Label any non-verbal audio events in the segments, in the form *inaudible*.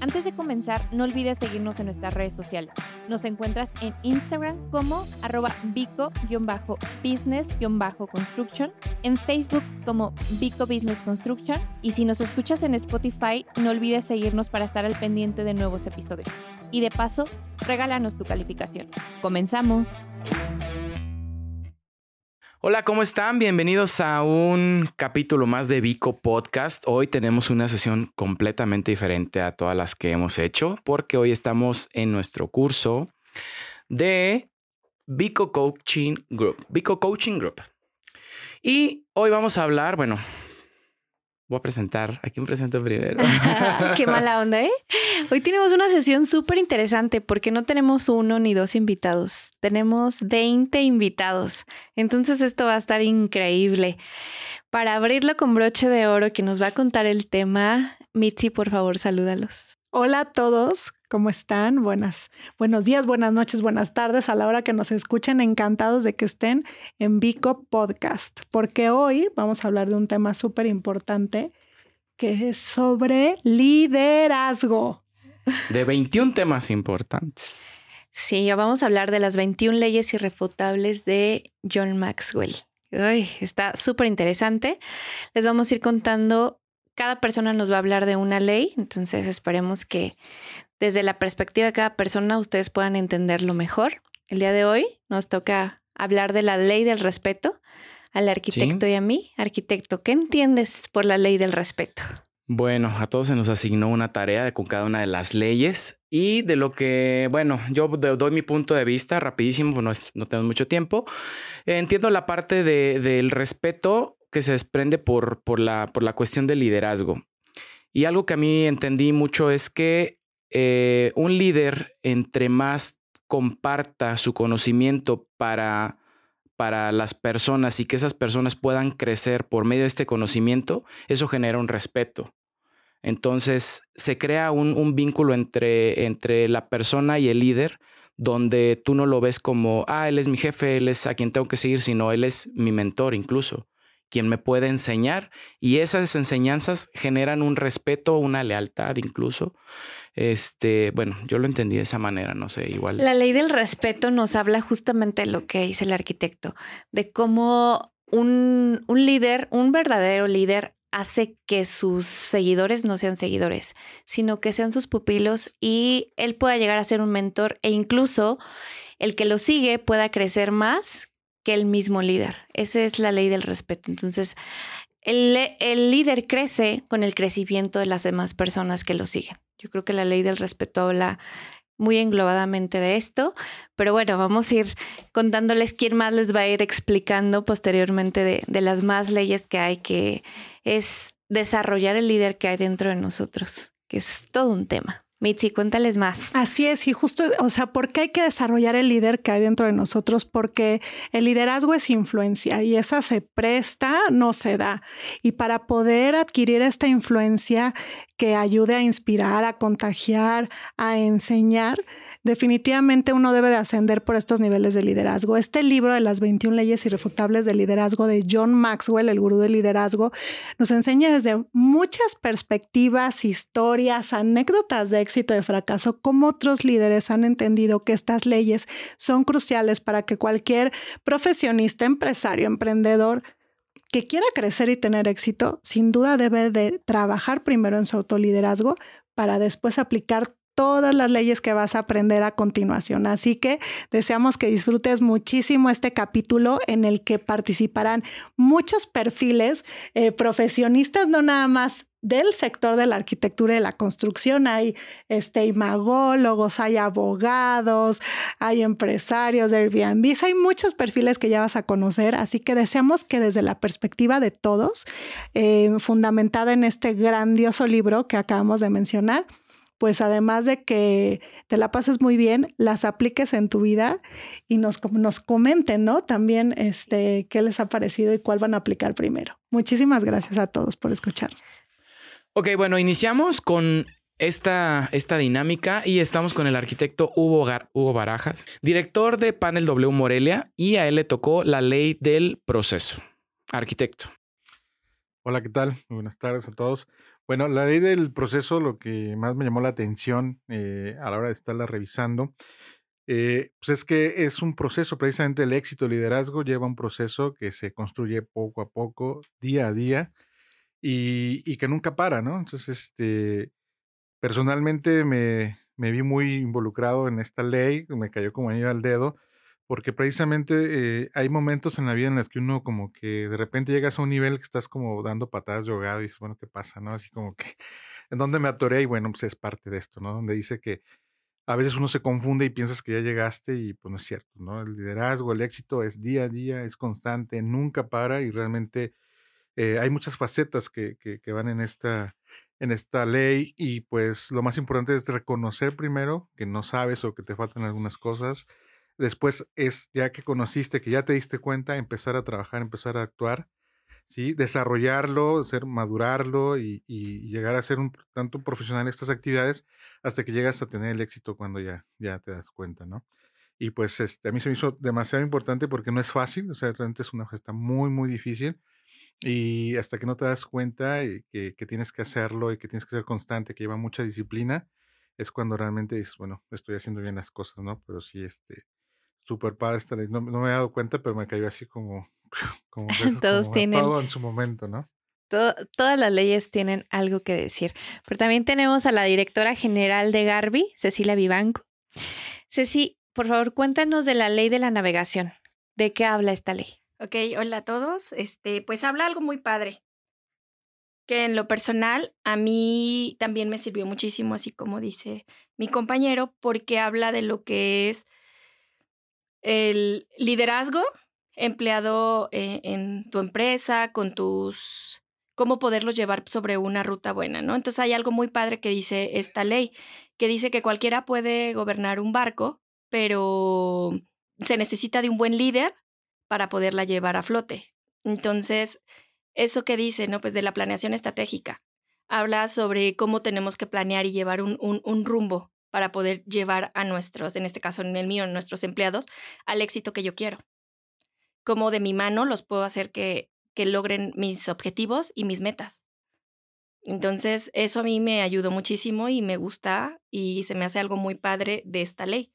Antes de comenzar, no olvides seguirnos en nuestras redes sociales. Nos encuentras en Instagram como arroba bico-business-construction, en Facebook como Bico Business Construction y si nos escuchas en Spotify, no olvides seguirnos para estar al pendiente de nuevos episodios. Y de paso, regálanos tu calificación. ¡Comenzamos! Hola, ¿cómo están? Bienvenidos a un capítulo más de Vico Podcast. Hoy tenemos una sesión completamente diferente a todas las que hemos hecho porque hoy estamos en nuestro curso de Vico Coaching Group. Vico Coaching Group. Y hoy vamos a hablar, bueno, voy a presentar. ¿A quién presento primero? *laughs* Qué mala onda, ¿eh? Hoy tenemos una sesión súper interesante porque no tenemos uno ni dos invitados, tenemos 20 invitados. Entonces esto va a estar increíble. Para abrirlo con broche de oro que nos va a contar el tema, Mitzi, por favor, salúdalos. Hola a todos, ¿cómo están? Buenas, buenos días, buenas noches, buenas tardes a la hora que nos escuchen. Encantados de que estén en Vico Podcast, porque hoy vamos a hablar de un tema súper importante que es sobre liderazgo. De 21 temas importantes. Sí, ya vamos a hablar de las 21 leyes irrefutables de John Maxwell. está súper interesante. Les vamos a ir contando, cada persona nos va a hablar de una ley, entonces esperemos que desde la perspectiva de cada persona ustedes puedan entenderlo mejor. El día de hoy nos toca hablar de la ley del respeto al arquitecto y a mí. Arquitecto, ¿qué entiendes por la ley del respeto? Bueno, a todos se nos asignó una tarea con cada una de las leyes y de lo que, bueno, yo doy mi punto de vista rapidísimo, pues no, no tengo mucho tiempo. Entiendo la parte del respeto que se desprende por, por, la, por la cuestión del liderazgo. Y algo que a mí entendí mucho es que eh, un líder, entre más comparta su conocimiento para, para las personas y que esas personas puedan crecer por medio de este conocimiento, eso genera un respeto. Entonces se crea un, vínculo entre, entre la persona y el líder donde tú no lo ves como, ah, él es mi jefe, él es a quien tengo que seguir, sino él es mi mentor incluso, quien me puede enseñar y esas enseñanzas generan un respeto, una lealtad incluso. Este, bueno, yo lo entendí de esa manera, no sé, igual. La ley del respeto nos habla justamente de lo que dice el arquitecto, de cómo un, un líder, un verdadero líder hace que sus seguidores no sean seguidores, sino que sean sus pupilos y él pueda llegar a ser un mentor e incluso el que lo sigue pueda crecer más que el mismo líder. Esa es la ley del respeto. Entonces, el, el líder crece con el crecimiento de las demás personas que lo siguen. Yo creo que la ley del respeto habla muy englobadamente de esto, pero bueno, vamos a ir contándoles quién más les va a ir explicando posteriormente de, de las más leyes que hay, que es desarrollar el líder que hay dentro de nosotros, que es todo un tema. Mitzi, cuéntales más. Así es, y justo, o sea, ¿por qué hay que desarrollar el líder que hay dentro de nosotros? Porque el liderazgo es influencia y esa se presta, no se da. Y para poder adquirir esta influencia que ayude a inspirar, a contagiar, a enseñar, definitivamente uno debe de ascender por estos niveles de liderazgo. Este libro de las 21 leyes irrefutables del liderazgo de John Maxwell, el gurú del liderazgo, nos enseña desde muchas perspectivas, historias, anécdotas de éxito y de fracaso, cómo otros líderes han entendido que estas leyes son cruciales para que cualquier profesionista, empresario, emprendedor, que quiera crecer y tener éxito, sin duda debe de trabajar primero en su autoliderazgo para después aplicar todas las leyes que vas a aprender a continuación. Así que deseamos que disfrutes muchísimo este capítulo en el que participarán muchos perfiles eh, profesionistas, no nada más del sector de la arquitectura y de la construcción. Hay este, imagólogos, hay abogados, hay empresarios de Airbnb, hay muchos perfiles que ya vas a conocer, así que deseamos que desde la perspectiva de todos, eh, fundamentada en este grandioso libro que acabamos de mencionar, pues además de que te la pases muy bien, las apliques en tu vida y nos, nos comenten, ¿no? También este, qué les ha parecido y cuál van a aplicar primero. Muchísimas gracias a todos por escucharnos. Ok, bueno, iniciamos con esta, esta dinámica y estamos con el arquitecto Hugo, Hugo Barajas, director de Panel W Morelia, y a él le tocó la ley del proceso. Arquitecto. Hola, ¿qué tal? Buenas tardes a todos. Bueno, la ley del proceso, lo que más me llamó la atención eh, a la hora de estarla revisando, eh, pues es que es un proceso, precisamente el éxito, el liderazgo lleva un proceso que se construye poco a poco, día a día, y, que nunca para, ¿no? Entonces, este, Personalmente me, me vi muy involucrado en esta ley, me cayó como anillo al dedo, porque precisamente eh, hay momentos en la vida en los que uno como que de repente llegas a un nivel que estás como dando patadas de y dices, bueno, ¿qué pasa? ¿No? Así como que, *laughs* ¿en dónde me atoré? Y bueno, pues es parte de esto, ¿no? Donde dice que a veces uno se confunde y piensas que ya llegaste y pues no es cierto, ¿no? El liderazgo, el éxito es día a día, es constante, nunca para y realmente eh, hay muchas facetas que, que, que van en esta, en esta ley y pues lo más importante es reconocer primero que no sabes o que te faltan algunas cosas. Después es, ya que conociste, que ya te diste cuenta, empezar a trabajar, empezar a actuar, ¿sí? desarrollarlo, ser, madurarlo y, llegar a ser un tanto profesional en estas actividades hasta que llegas a tener el éxito cuando ya, ya te das cuenta, ¿no? Y pues este, a mí se me hizo demasiado importante porque no es fácil, o sea, realmente es una gesta muy, muy difícil y hasta que no te das cuenta que, que, tienes que hacerlo y que tienes que ser constante, que lleva mucha disciplina, es cuando realmente dices, bueno, estoy haciendo bien las cosas, ¿no? Pero sí, este, súper padre esta ley. No, me he dado cuenta, pero me cayó así como, *laughs* como, *laughs* Todos tienen... todo en su momento, ¿no? todas las leyes tienen algo que decir. Pero también tenemos a la directora general de Garbi, Cecilia Vivanco. Ceci, por favor, cuéntanos de la ley de la navegación. ¿De qué habla esta ley? Ok, hola a todos. Este, pues habla algo muy padre, que en lo personal a mí también me sirvió muchísimo, así como dice mi compañero, porque habla de lo que es el liderazgo empleado eh, en tu empresa, con tus cómo poderlos llevar sobre una ruta buena, ¿no? Entonces hay algo muy padre que dice esta ley, que dice que cualquiera puede gobernar un barco, pero se necesita de un buen líder para poderla llevar a flote. Entonces, eso que dice, ¿no? Pues de la planeación estratégica. Habla sobre cómo tenemos que planear y llevar un, un, rumbo para poder llevar a nuestros, en este caso en el mío, nuestros empleados, al éxito que yo quiero. Cómo de mi mano los puedo hacer que, que logren mis objetivos y mis metas. Entonces, eso a mí me ayudó muchísimo y me gusta y se me hace algo muy padre de esta ley,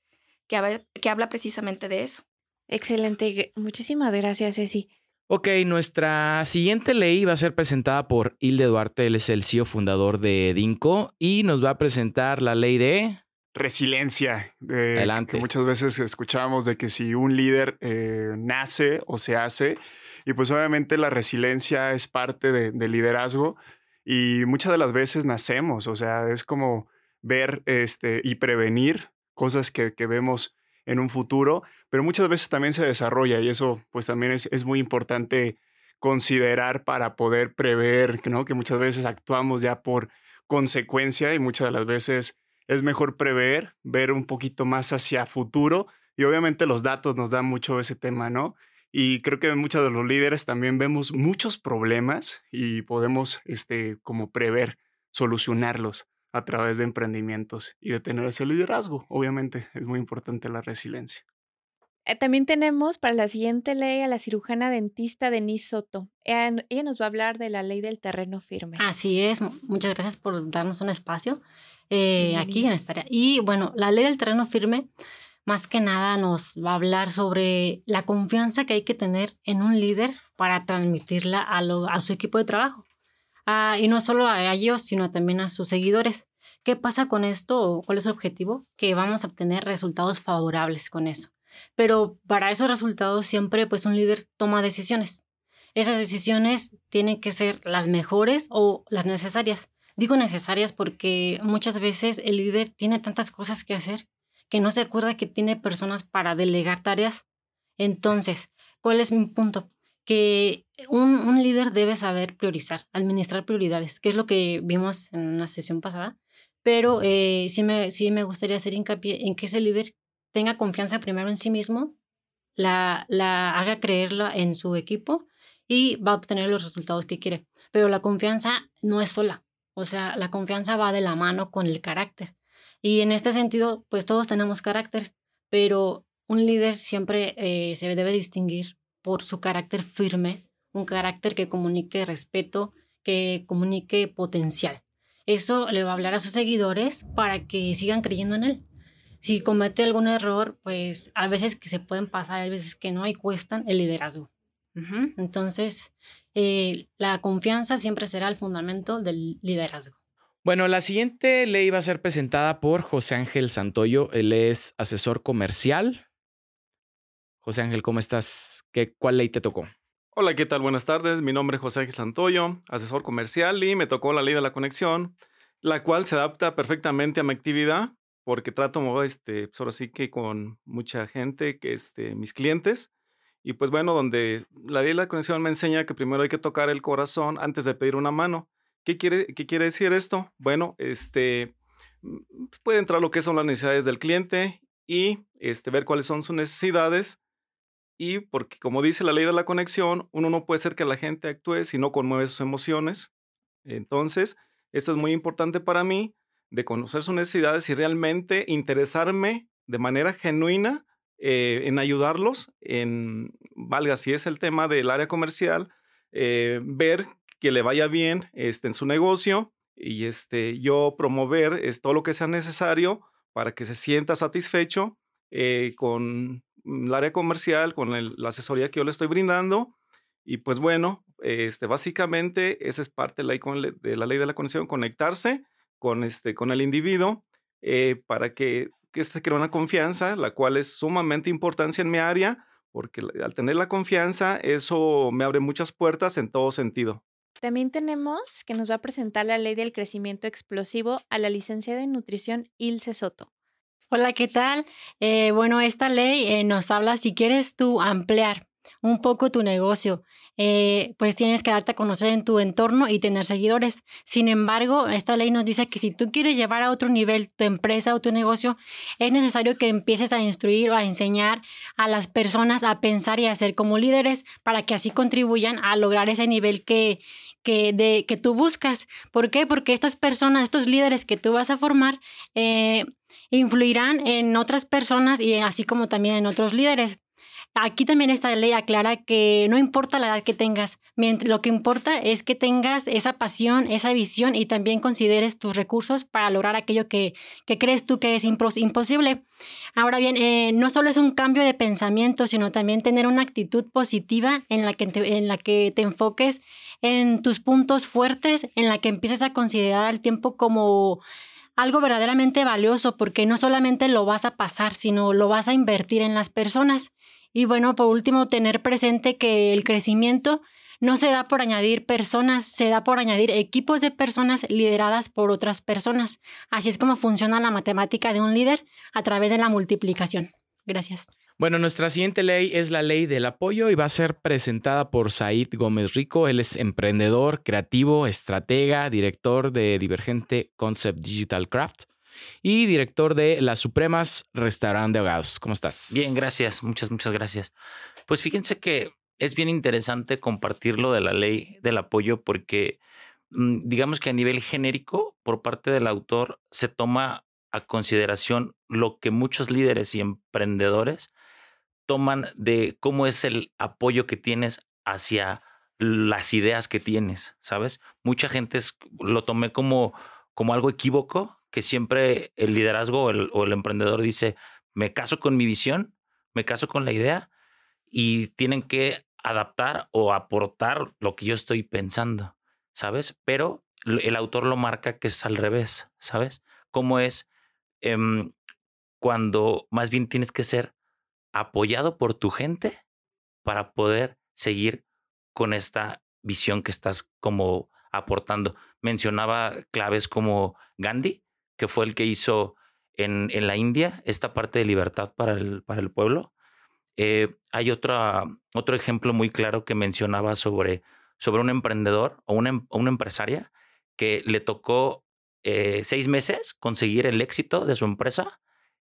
que, que habla precisamente de eso. Excelente. Muchísimas gracias, Ceci. Ok, nuestra siguiente ley va a ser presentada por Hilde Duarte, él es el CEO fundador de DINCO y nos va a presentar la ley de... Resiliencia. Adelante. Que muchas veces escuchamos de que si un líder eh, nace o se hace, y pues obviamente la resiliencia es parte del liderazgo y muchas de las veces nacemos, o sea, es como ver este, y prevenir cosas que, que vemos en un futuro, pero muchas veces también se desarrolla y eso pues también es, es muy importante considerar para poder prever, ¿no? que muchas veces actuamos ya por consecuencia y muchas de las veces es mejor prever, ver un poquito más hacia futuro y obviamente los datos nos dan mucho ese tema, ¿no? Y creo que muchos de los líderes también vemos muchos problemas y podemos, este, como prever, solucionarlos a través de emprendimientos y de tener ese liderazgo. Obviamente es muy importante la resiliencia. Eh, también tenemos para la siguiente ley a la cirujana dentista Denise Soto. Ella, nos va a hablar de la ley del terreno firme. Así es. Muchas gracias por darnos un espacio eh, aquí en esta área. Y bueno, la ley del terreno firme más que nada nos va a hablar sobre la confianza que hay que tener en un líder para transmitirla a, a su equipo de trabajo. Ah, y no solo a ellos, sino también a sus seguidores. ¿Qué pasa con esto cuál es el objetivo? Que vamos a obtener resultados favorables con eso. Pero para esos resultados siempre pues un líder toma decisiones. Esas decisiones tienen que ser las mejores o las necesarias. Digo necesarias porque muchas veces el líder tiene tantas cosas que hacer que no se acuerda que tiene personas para delegar tareas. Entonces, ¿cuál es mi punto? que un, un, líder debe saber priorizar, administrar prioridades, que es lo que vimos en una sesión pasada, pero eh, sí, me, sí me gustaría hacer hincapié en que ese líder tenga confianza primero en sí mismo, la, la haga creerla en su equipo y va a obtener los resultados que quiere. Pero la confianza no es sola, o sea, la confianza va de la mano con el carácter. Y en este sentido, pues todos tenemos carácter, pero un líder siempre eh, se debe distinguir por su carácter firme, un carácter que comunique respeto, que comunique potencial. Eso le va a hablar a sus seguidores para que sigan creyendo en él. Si comete algún error, pues a veces que se pueden pasar, a veces que no, y cuestan el liderazgo. Entonces, eh, la confianza siempre será el fundamento del liderazgo. Bueno, la siguiente ley va a ser presentada por José Ángel Santoyo. Él es asesor comercial. José Ángel, ¿cómo estás? ¿Qué, ¿Cuál ley te tocó? Hola, ¿qué tal? Buenas tardes. Mi nombre es José Ángel Santoyo, asesor comercial y me tocó la ley de la conexión, la cual se adapta perfectamente a mi actividad porque trato, este, pues ahora sí que con mucha gente, que este, mis clientes. Y pues bueno, donde la ley de la conexión me enseña que primero hay que tocar el corazón antes de pedir una mano. ¿Qué quiere, qué quiere decir esto? Bueno, este, mm, puede entrar lo que son las necesidades del cliente y este, ver cuáles son sus necesidades. Y porque, como dice la ley de la conexión, uno no puede ser que la gente actúe si no conmueve sus emociones. Entonces, esto es muy importante para mí, de conocer sus necesidades y realmente interesarme de manera genuina eh, en ayudarlos, en, valga si es el tema del área comercial, eh, ver que le vaya bien este, en su negocio y este, yo promover es, todo lo que sea necesario para que se sienta satisfecho eh, con el área comercial, con la asesoría que yo le estoy brindando. Y pues bueno, este, básicamente esa es parte de la, ley de la conexión, conectarse con, este, con el individuo para que, que se cree una confianza, la cual es sumamente importante en mi área, porque al tener la confianza, eso me abre muchas puertas en todo sentido. También tenemos que nos va a presentar la ley del crecimiento explosivo a la licenciada en nutrición Ilse Soto. Hola, ¿qué tal? Eh, bueno, esta ley eh, nos habla si quieres tú ampliar un poco tu negocio, eh, pues tienes que darte a conocer en tu entorno y tener seguidores. Sin embargo, esta ley nos dice que si tú quieres llevar a otro nivel tu empresa o tu negocio, es necesario que empieces a instruir o a enseñar a las personas a pensar y a ser como líderes para que así contribuyan a lograr ese nivel que, que, de, que tú buscas. ¿Por qué? Porque estas personas, estos líderes que tú vas a formar, eh, influirán en otras personas y así como también en otros líderes. Aquí también esta ley aclara que no importa la edad que tengas, lo que importa es que tengas esa pasión, esa visión y también consideres tus recursos para lograr aquello que, crees tú que es imposible. Ahora bien, eh, no solo es un cambio de pensamiento, sino también tener una actitud positiva en la, que te, en la que te enfoques en tus puntos fuertes, en la que empieces a considerar el tiempo como algo verdaderamente valioso, porque no solamente lo vas a pasar, sino lo vas a invertir en las personas. Y bueno, por último, tener presente que el crecimiento no se da por añadir personas, se da por añadir equipos de personas lideradas por otras personas. Así es como funciona la matemática de un líder a través de la multiplicación. Gracias. Bueno, nuestra siguiente ley es la ley del apoyo y va a ser presentada por Said Gómez Rico. Él es emprendedor, creativo, estratega, director de Divergente Concept Digital Craft y director de Las Supremas Restaurant de Ahogados. ¿Cómo estás? Bien, gracias. Muchas, muchas gracias. Pues fíjense que es bien interesante compartirlo de la ley del apoyo porque mm, digamos que a nivel genérico, por parte del autor, se toma a consideración lo que muchos líderes y emprendedores toman de cómo es el apoyo que tienes hacia las ideas que tienes, ¿sabes? Mucha gente lo tomé como, como algo equívoco, que siempre el liderazgo o el, emprendedor dice, me caso con mi visión, me caso con la idea y tienen que adaptar o aportar lo que yo estoy pensando, ¿sabes? Pero el autor lo marca que es al revés, ¿sabes? Cómo es em, cuando más bien tienes que ser apoyado por tu gente para poder seguir con esta visión que estás como aportando. Mencionaba claves como Gandhi, que fue el que hizo en, en la India esta parte de libertad para el, para el pueblo. Eh, hay otra, otro ejemplo muy claro que mencionaba sobre, sobre un emprendedor o una, una empresaria que le tocó eh, seis meses conseguir el éxito de su empresa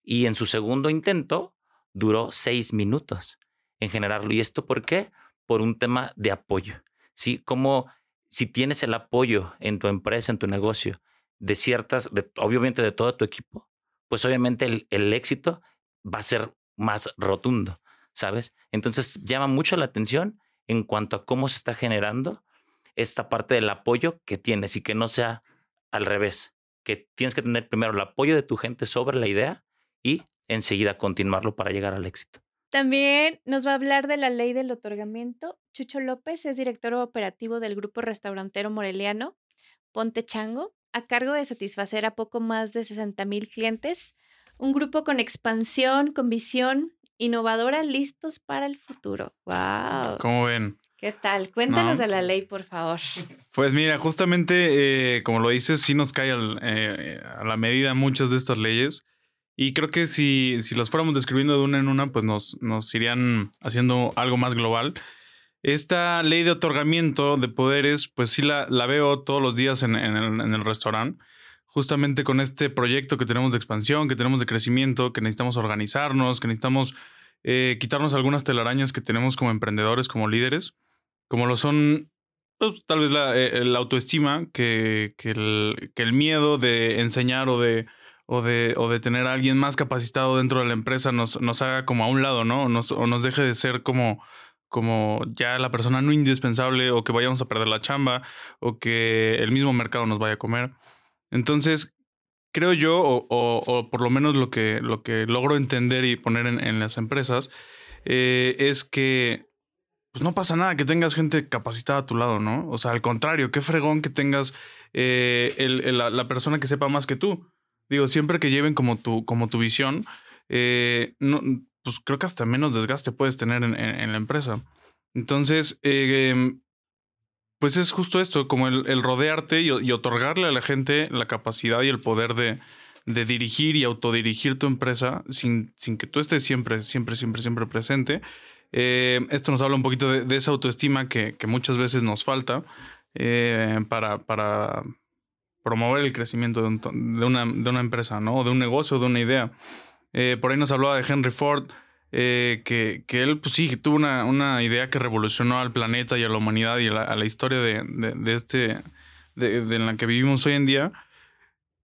y en su segundo intento duró seis minutos en generarlo. ¿Y esto por qué? Por un tema de apoyo. ¿Sí? Como si tienes el apoyo en tu empresa, en tu negocio, de ciertas, de, obviamente de todo tu equipo, pues obviamente el, el éxito va a ser más rotundo, ¿sabes? Entonces llama mucho la atención en cuanto a cómo se está generando esta parte del apoyo que tienes y que no sea al revés, que tienes que tener primero el apoyo de tu gente sobre la idea y enseguida continuarlo para llegar al éxito. También nos va a hablar de la ley del otorgamiento. Chucho López es director operativo del grupo restaurantero moreliano Ponte Chango, a cargo de satisfacer a poco más de 60 mil clientes. Un grupo con expansión, con visión innovadora, listos para el futuro. ¡Wow! ¿Cómo ven? ¿Qué tal? Cuéntanos de la ley, por favor. Pues mira, justamente, eh, como lo dices, sí nos cae eh, a la medida muchas de estas leyes. Y creo que si, si las fuéramos describiendo de una en una, pues nos, nos irían haciendo algo más global. Esta ley de otorgamiento de poderes, pues sí la, la veo todos los días en, en, el, restaurante, justamente con este proyecto que tenemos de expansión, que tenemos de crecimiento, que necesitamos organizarnos, que necesitamos eh, quitarnos algunas telarañas que tenemos como emprendedores, como líderes, como lo son pues, tal vez la, eh, autoestima, que, que, el, miedo de enseñar o de o de, o de tener a alguien más capacitado dentro de la empresa nos, nos haga como a un lado, ¿no? O nos deje de ser como, como ya la persona no indispensable o que vayamos a perder la chamba o que el mismo mercado nos vaya a comer. Entonces, creo yo, o, o, por lo menos lo que, lo que logro entender y poner en, las empresas, eh, es que pues no pasa nada que tengas gente capacitada a tu lado, ¿no? O sea, al contrario, qué fregón que tengas eh, el, la, la persona que sepa más que tú. Digo, siempre que lleven como tu, como tu visión, eh, no, pues creo que hasta menos desgaste puedes tener en, en, la empresa. Entonces, eh, pues es justo esto, como el, el rodearte y, otorgarle a la gente la capacidad y el poder de, de dirigir y autodirigir tu empresa sin, sin que tú estés siempre, siempre, siempre, siempre presente. Eh, esto nos habla un poquito de, de esa autoestima que, que, muchas veces nos falta eh, para, para, promover el crecimiento de, un, de, una, de, una, empresa, ¿no? O de un negocio, de una idea. Eh, por ahí nos hablaba de Henry Ford, eh, que, que, él, pues sí, tuvo una, una, idea que revolucionó al planeta y a la humanidad y a la, historia de, de, este, de, en la que vivimos hoy en día,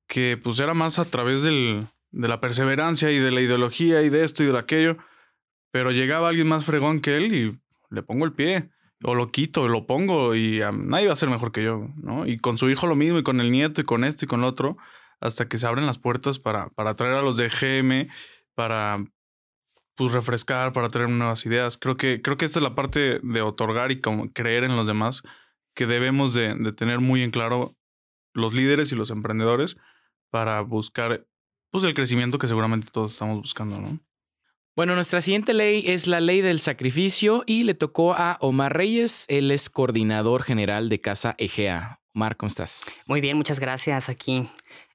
que pues era más a través del, de la perseverancia y de la ideología y de esto y de aquello, pero llegaba alguien más fregón que él y le pongo el pie o lo quito, o lo pongo y nadie va a ser mejor que yo, ¿no? Y con su hijo lo mismo, y con el nieto, y con esto y con lo otro, hasta que se abren las puertas para, para traer a los de GM, para pues refrescar, para traer nuevas ideas. Creo que, creo que esta es la parte de otorgar y como creer en los demás que debemos de, de tener muy en claro los líderes y los emprendedores para buscar pues el crecimiento que seguramente todos estamos buscando, ¿no? Bueno, nuestra siguiente ley es la ley del sacrificio y le tocó a Omar Reyes, él es coordinador general de Casa Egea. Omar, ¿cómo estás? Muy bien, muchas gracias aquí,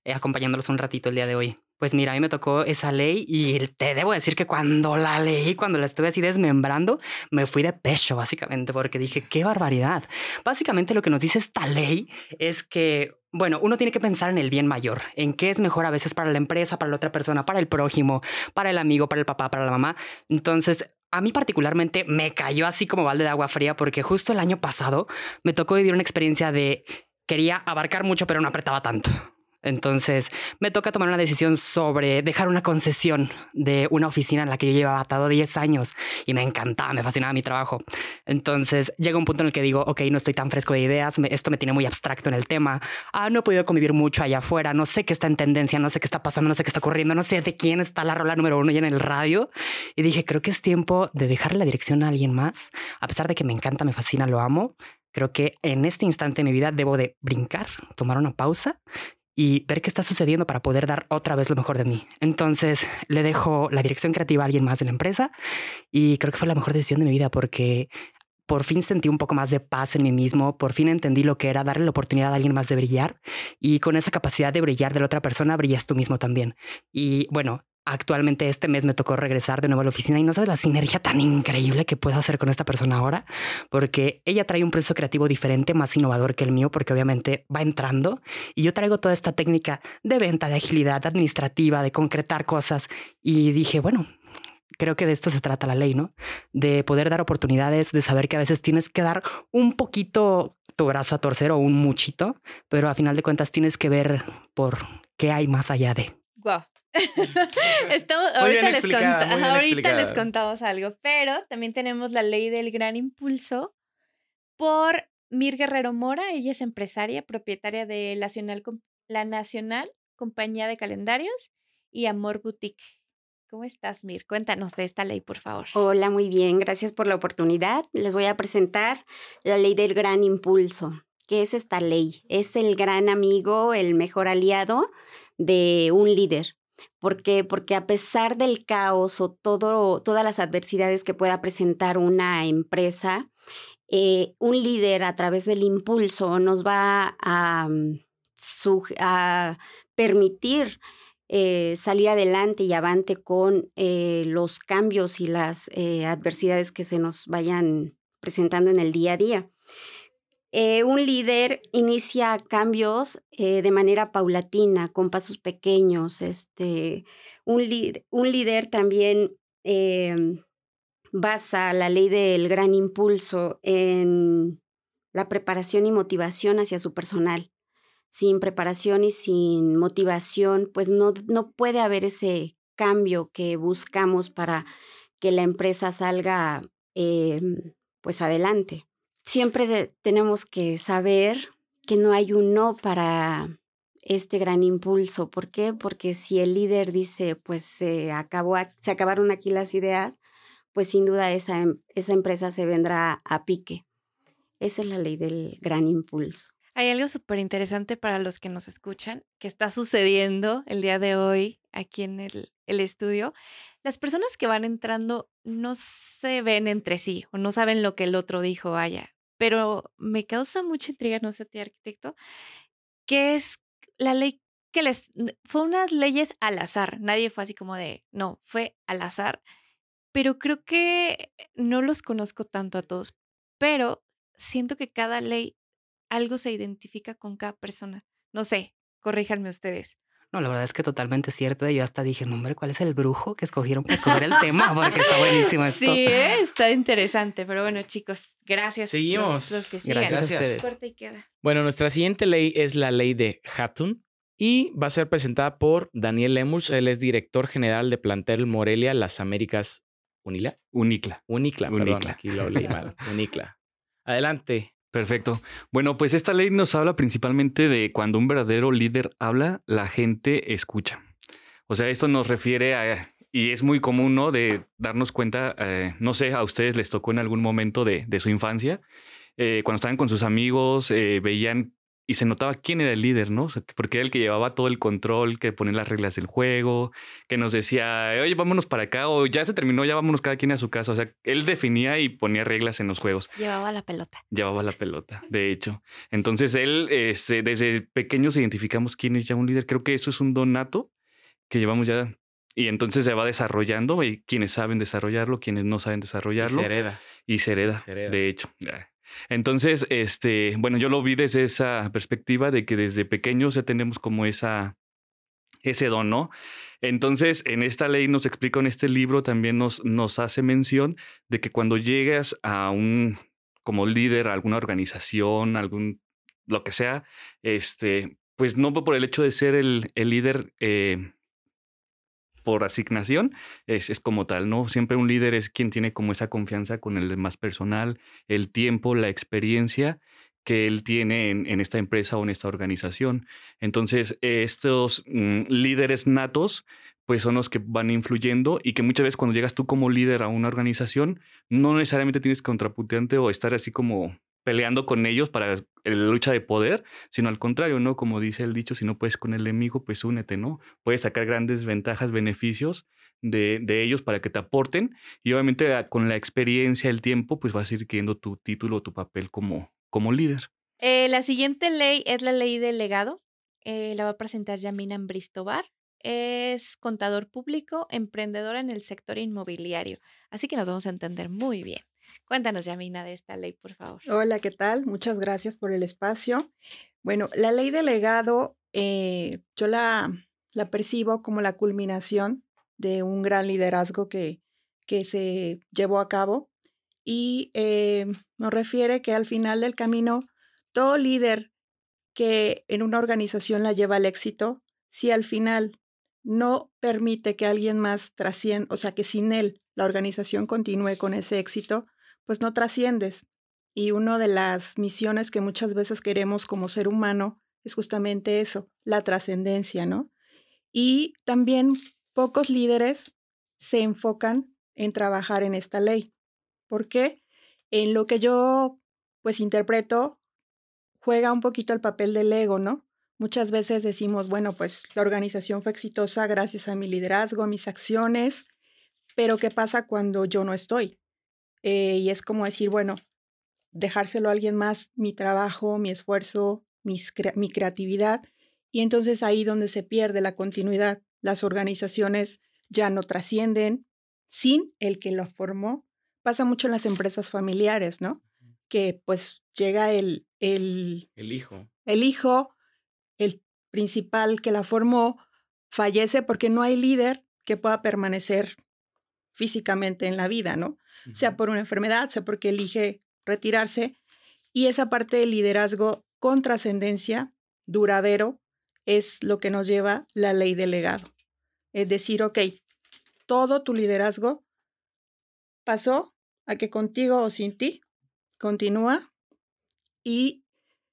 acompañándolos un ratito el día de hoy. Pues mira, a mí me tocó esa ley y te debo decir que cuando la leí, cuando la estuve así desmembrando, me fui de pecho, básicamente, porque dije, qué barbaridad. Básicamente lo que nos dice esta ley es que bueno, uno tiene que pensar en el bien mayor, en qué es mejor a veces para la empresa, para la otra persona, para el prójimo, para el amigo, para el papá, para la mamá. Entonces, a mí particularmente me cayó así como balde de agua fría porque justo el año pasado me tocó vivir una experiencia de quería abarcar mucho pero no apretaba tanto. Entonces me toca tomar una decisión sobre dejar una concesión de una oficina en la que yo llevaba atado 10 años y me encantaba, me fascinaba mi trabajo. Entonces llega un punto en el que digo, ok, no estoy tan fresco de ideas, esto me tiene muy abstracto en el tema, ah, no he podido convivir mucho allá afuera, no sé qué está en tendencia, no sé qué está pasando, no sé qué está ocurriendo, no sé de quién está la rola número uno ya en el radio. Y dije, creo que es tiempo de dejarle la dirección a alguien más, a pesar de que me encanta, me fascina, lo amo. Creo que en este instante de mi vida debo de brincar, tomar una pausa y ver qué está sucediendo para poder dar otra vez lo mejor de mí. Entonces le dejo la dirección creativa a alguien más de la empresa y creo que fue la mejor decisión de mi vida porque por fin sentí un poco más de paz en mí mismo, por fin entendí lo que era darle la oportunidad a alguien más de brillar y con esa capacidad de brillar de la otra persona brillas tú mismo también. Y bueno, actualmente este mes me tocó regresar de nuevo a la oficina y no sabes la sinergia tan increíble que puedo hacer con esta persona ahora, porque ella trae un proceso creativo diferente, más innovador que el mío, porque obviamente va entrando y yo traigo toda esta técnica de venta, de agilidad administrativa, de concretar cosas y dije, bueno, creo que de esto se trata la ley, ¿no? De poder dar oportunidades, de saber que a veces tienes que dar un poquito tu brazo a torcer o un muchito, pero a final de cuentas tienes que ver por qué hay más allá de. Wow. *laughs* Estamos, ahorita, les, ahorita les contamos algo, pero también tenemos la ley del gran impulso por Mir Guerrero Mora. Ella es empresaria, propietaria de la Nacional, la Nacional Compañía de Calendarios y Amor Boutique. ¿Cómo estás, Mir? Cuéntanos de esta ley, por favor. Hola, muy bien. Gracias por la oportunidad. Les voy a presentar la ley del gran impulso. ¿Qué es esta ley? Es el gran amigo, el mejor aliado de un líder. ¿Por qué? Porque a pesar del caos o todo, todas las adversidades que pueda presentar una empresa, eh, un líder a través del impulso nos va a, mm, a permitir eh, salir adelante y avante con eh, los cambios y las adversidades que se nos vayan presentando en el día a día. Un líder inicia cambios de manera paulatina, con pasos pequeños. Este, un, un líder también em, basa la ley del gran impulso en la preparación y motivación hacia su personal sin preparación y sin motivación, pues no, no puede haber ese cambio que buscamos para que la empresa salga em, pues adelante. Siempre tenemos que saber que no hay un no para este gran impulso. ¿Por qué? Porque si el líder dice, pues se, acabó, se acabaron aquí las ideas, pues sin duda esa, em, esa empresa se vendrá a pique. Esa es la ley del gran impulso. Hay algo súper interesante para los que nos escuchan que está sucediendo el día de hoy aquí en el, el, estudio. Las personas que van entrando no se ven entre sí o no saben lo que el otro dijo, vaya, pero me causa mucha intriga, no sé, ti arquitecto, que es la ley que les fue unas leyes al azar. Nadie fue así como de, no, fue al azar. Pero creo que no los conozco tanto a todos, pero siento que cada ley algo se identifica con cada persona. No sé, corríjanme ustedes. No, la verdad es que totalmente cierto. Yo hasta dije, no, hombre, ¿cuál es el brujo que escogieron para escoger el tema? Porque está buenísimo esto. Sí, ¿eh? está interesante. Pero bueno, chicos, gracias. Seguimos. Los, que gracias a ustedes. Bueno, nuestra siguiente ley es la ley de Hatton y va a ser presentada por Daniel Lemus. Él es director general de Plantel Morelia, Las Américas Unila. Unicla. Unicla, Unicla. perdón, aquí lo leí mal. *laughs* Unicla. Adelante. Perfecto. Bueno, pues esta ley nos habla principalmente de cuando un verdadero líder habla, la gente escucha. O sea, esto nos refiere a, y es muy común, ¿no? De darnos cuenta, eh, no sé, a ustedes les tocó en algún momento de, de su infancia, eh, cuando estaban con sus amigos, eh, veían y se notaba quién era el líder, ¿no? porque era el que llevaba todo el control, que ponía las reglas del juego, que nos decía, oye, vámonos para acá, o ya se terminó, ya vámonos cada quien a su casa. O sea, él definía y ponía reglas en los juegos. Llevaba la pelota. Llevaba la pelota, de hecho. Entonces, él, este, desde pequeños identificamos quién es ya un líder. Creo que eso es un donato que llevamos ya. Y entonces se va desarrollando, y quienes saben desarrollarlo, quienes no saben desarrollarlo. Y se hereda. Y se hereda, de hecho. Entonces, este, bueno, yo lo vi desde esa perspectiva de que desde pequeños ya tenemos como esa, ese don, ¿no? Entonces, en esta ley nos explica, en este libro también nos, nos hace mención de que cuando llegas a un, como líder, a alguna organización, algún, lo que sea, este, pues no por el hecho de ser el, el líder, eh, por asignación es, es, como tal, ¿no? Siempre un líder es quien tiene como esa confianza con el más personal, el tiempo, la experiencia que él tiene en, en esta empresa o en esta organización. Entonces, estos mm, líderes natos, pues son los que van influyendo y que muchas veces cuando llegas tú como líder a una organización, no necesariamente tienes contraputante o estar así como peleando con ellos para la lucha de poder, sino al contrario, ¿no? Como dice el dicho, si no puedes con el enemigo, pues únete, ¿no? Puedes sacar grandes ventajas, beneficios de, de ellos para que te aporten y obviamente ah, con la experiencia, el tiempo, pues vas a ir queriendo tu título, tu papel como, como líder. Eh, la siguiente ley es la ley del legado. Eh, la va a presentar Yamina Bristobar. es contador público, emprendedor en el sector inmobiliario. Así que nos vamos a entender muy bien. Cuéntanos, Yamina, de esta ley, por favor. Hola, ¿qué tal? Muchas gracias por el espacio. Bueno, la ley de legado, eh, yo la, la percibo como la culminación de un gran liderazgo que, que se llevó a cabo y eh, nos refiere que al final del camino, todo líder que en una organización la lleva al éxito, si al final no permite que alguien más trascienda, o sea, que sin él la organización continúe con ese éxito, pues no trasciendes. Y una de las misiones que muchas veces queremos como ser humano es justamente eso, la trascendencia, ¿no? Y también pocos líderes se enfocan en trabajar en esta ley. ¿Por qué? En lo que yo pues interpreto juega un poquito el papel del ego, ¿no? Muchas veces decimos, bueno, pues la organización fue exitosa gracias a mi liderazgo, a mis acciones, pero ¿qué pasa cuando yo no estoy? Eh, y es como decir, bueno, dejárselo a alguien más, mi trabajo, mi esfuerzo, mi creatividad, y entonces ahí donde se pierde la continuidad, las organizaciones ya no trascienden sin el que lo formó. Pasa mucho en las empresas familiares, ¿no? Que pues llega el, el, el hijo. El hijo, el principal que la formó, fallece porque no hay líder que pueda permanecer físicamente en la vida, ¿no? Sea por una enfermedad, sea porque elige retirarse. Y esa parte del liderazgo con trascendencia, duradero, es lo que nos lleva la ley del legado. Es decir, ok, todo tu liderazgo pasó a que contigo o sin ti continúa y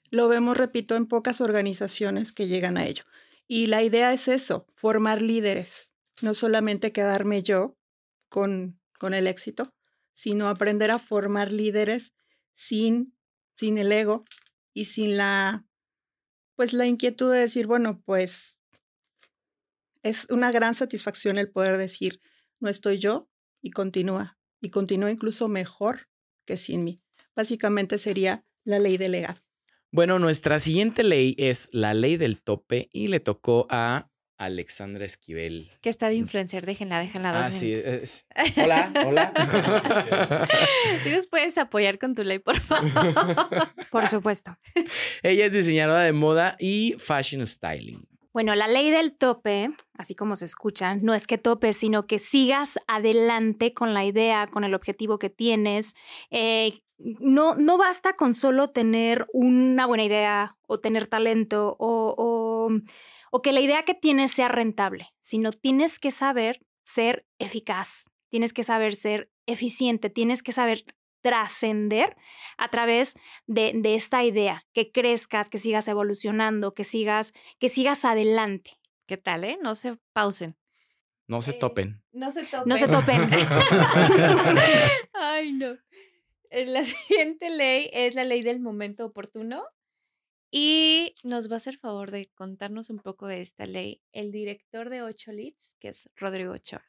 lo vemos, repito, en pocas organizaciones que llegan a ello. Y la idea es eso, formar líderes, no solamente quedarme yo con, con el éxito, sino aprender a formar líderes sin, sin el ego y sin la, pues la inquietud de decir, bueno, pues es una gran satisfacción el poder decir, no estoy yo y continúa, y continúa incluso mejor que sin mí. Básicamente sería la ley del legado. Bueno, nuestra siguiente ley es la ley del tope y le tocó a Alexandra Esquivel. Que está de influencer, déjenla, déjenla dos Ah, sí. *laughs* Hola, hola. *laughs* ¿Tú nos puedes apoyar con tu ley, por favor? *laughs* Por supuesto. Ella es diseñadora de moda y fashion styling. Bueno, la ley del tope, así como se escucha, no es que topes, sino que sigas adelante con la idea, con el objetivo que tienes. Eh, no, no basta con solo tener una buena idea o tener talento o, o, o que la idea que tienes sea rentable, sino tienes que saber ser eficaz, tienes que saber ser eficiente, tienes que saber trascender a través de, de, esta idea, que crezcas, que sigas evolucionando, que sigas, que sigas adelante. ¿Qué tal, eh? No se pausen. No se topen. No se topen. No se topen. *laughs* *laughs* Ay, no. La *laughs* siguiente ley es la ley del momento oportuno. Y nos va a hacer favor de contarnos un poco de esta ley el director de Ocho Leads, que es Rodrigo Ochoa.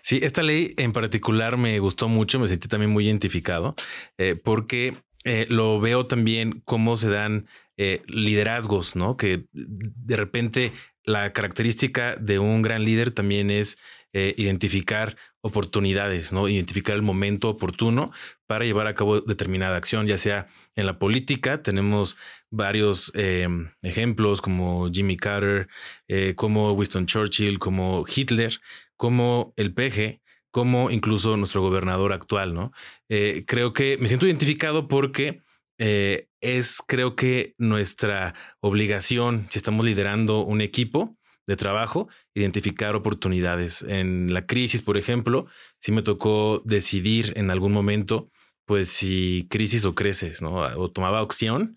Sí, esta ley en particular me gustó mucho, me sentí también muy identificado, eh, porque eh, lo veo también cómo se dan eh, liderazgos, ¿no? Que de repente la característica de un gran líder también es identificar oportunidades, ¿no? Identificar el momento oportuno para llevar a cabo determinada acción, ya sea en la política, tenemos varios ejemplos como Jimmy Carter, como Winston Churchill, como Hitler, como el PG, como incluso nuestro gobernador actual, ¿no? Eh, creo que me siento identificado porque eh, es, creo que nuestra obligación, si estamos liderando un equipo de trabajo, identificar oportunidades. En la crisis, por ejemplo, sí me tocó decidir en algún momento, pues si crisis o creces, ¿no? O tomaba opción.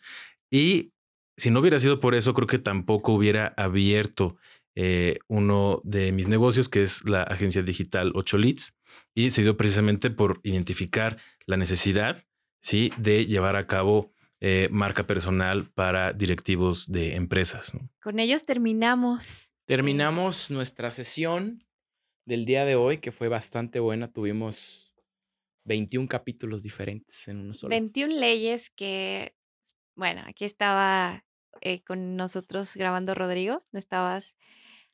Y si no hubiera sido por eso, creo que tampoco hubiera abierto eh, uno de mis negocios, que es la agencia digital 8 Leads, y se dio precisamente por identificar la necesidad ¿sí? de llevar a cabo eh, marca personal para directivos de empresas. Con ellos terminamos. Terminamos nuestra sesión del día de hoy, que fue bastante buena. Tuvimos 21 capítulos diferentes en uno solo. 21 leyes que, bueno, aquí estaba eh, con nosotros grabando Rodrigo, estabas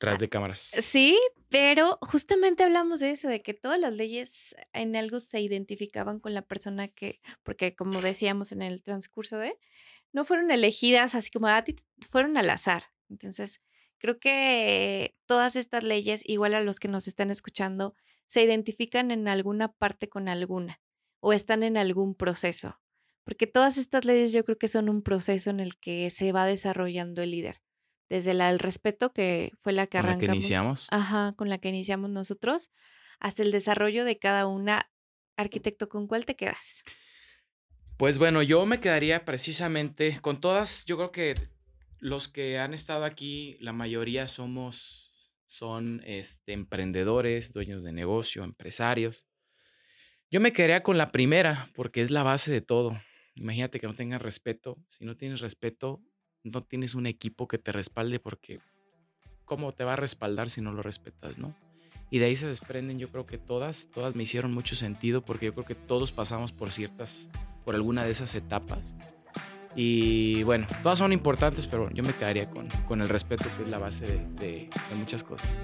Tras de cámaras. Sí, pero justamente hablamos de eso, de que todas las leyes en algo se identificaban con la persona que, porque como decíamos en el transcurso de, no fueron elegidas así como a ti, fueron al azar. Entonces, creo que todas estas leyes, igual a los que nos están escuchando, se identifican en alguna parte con alguna o están en algún proceso. Porque todas estas leyes yo creo que son un proceso en el que se va desarrollando el líder desde la del respeto, que fue la que arrancamos. la que iniciamos. Ajá, con la que iniciamos nosotros, hasta el desarrollo de cada una. Arquitecto, ¿con cuál te quedas? Pues bueno, yo me quedaría precisamente con todas, yo creo que los que han estado aquí, la mayoría somos, son este, emprendedores, dueños de negocio, empresarios. Yo me quedaría con la primera, porque es la base de todo. Imagínate que no tengas respeto. Si no tienes respeto, no tienes un equipo que te respalde porque ¿cómo te va a respaldar si no lo respetas, no? Y de ahí se desprenden, yo creo que todas, todas me hicieron mucho sentido porque yo creo que todos pasamos por ciertas, por alguna de esas etapas. Y bueno, todas son importantes, pero yo me quedaría con, con el respeto que es la base de, de muchas cosas.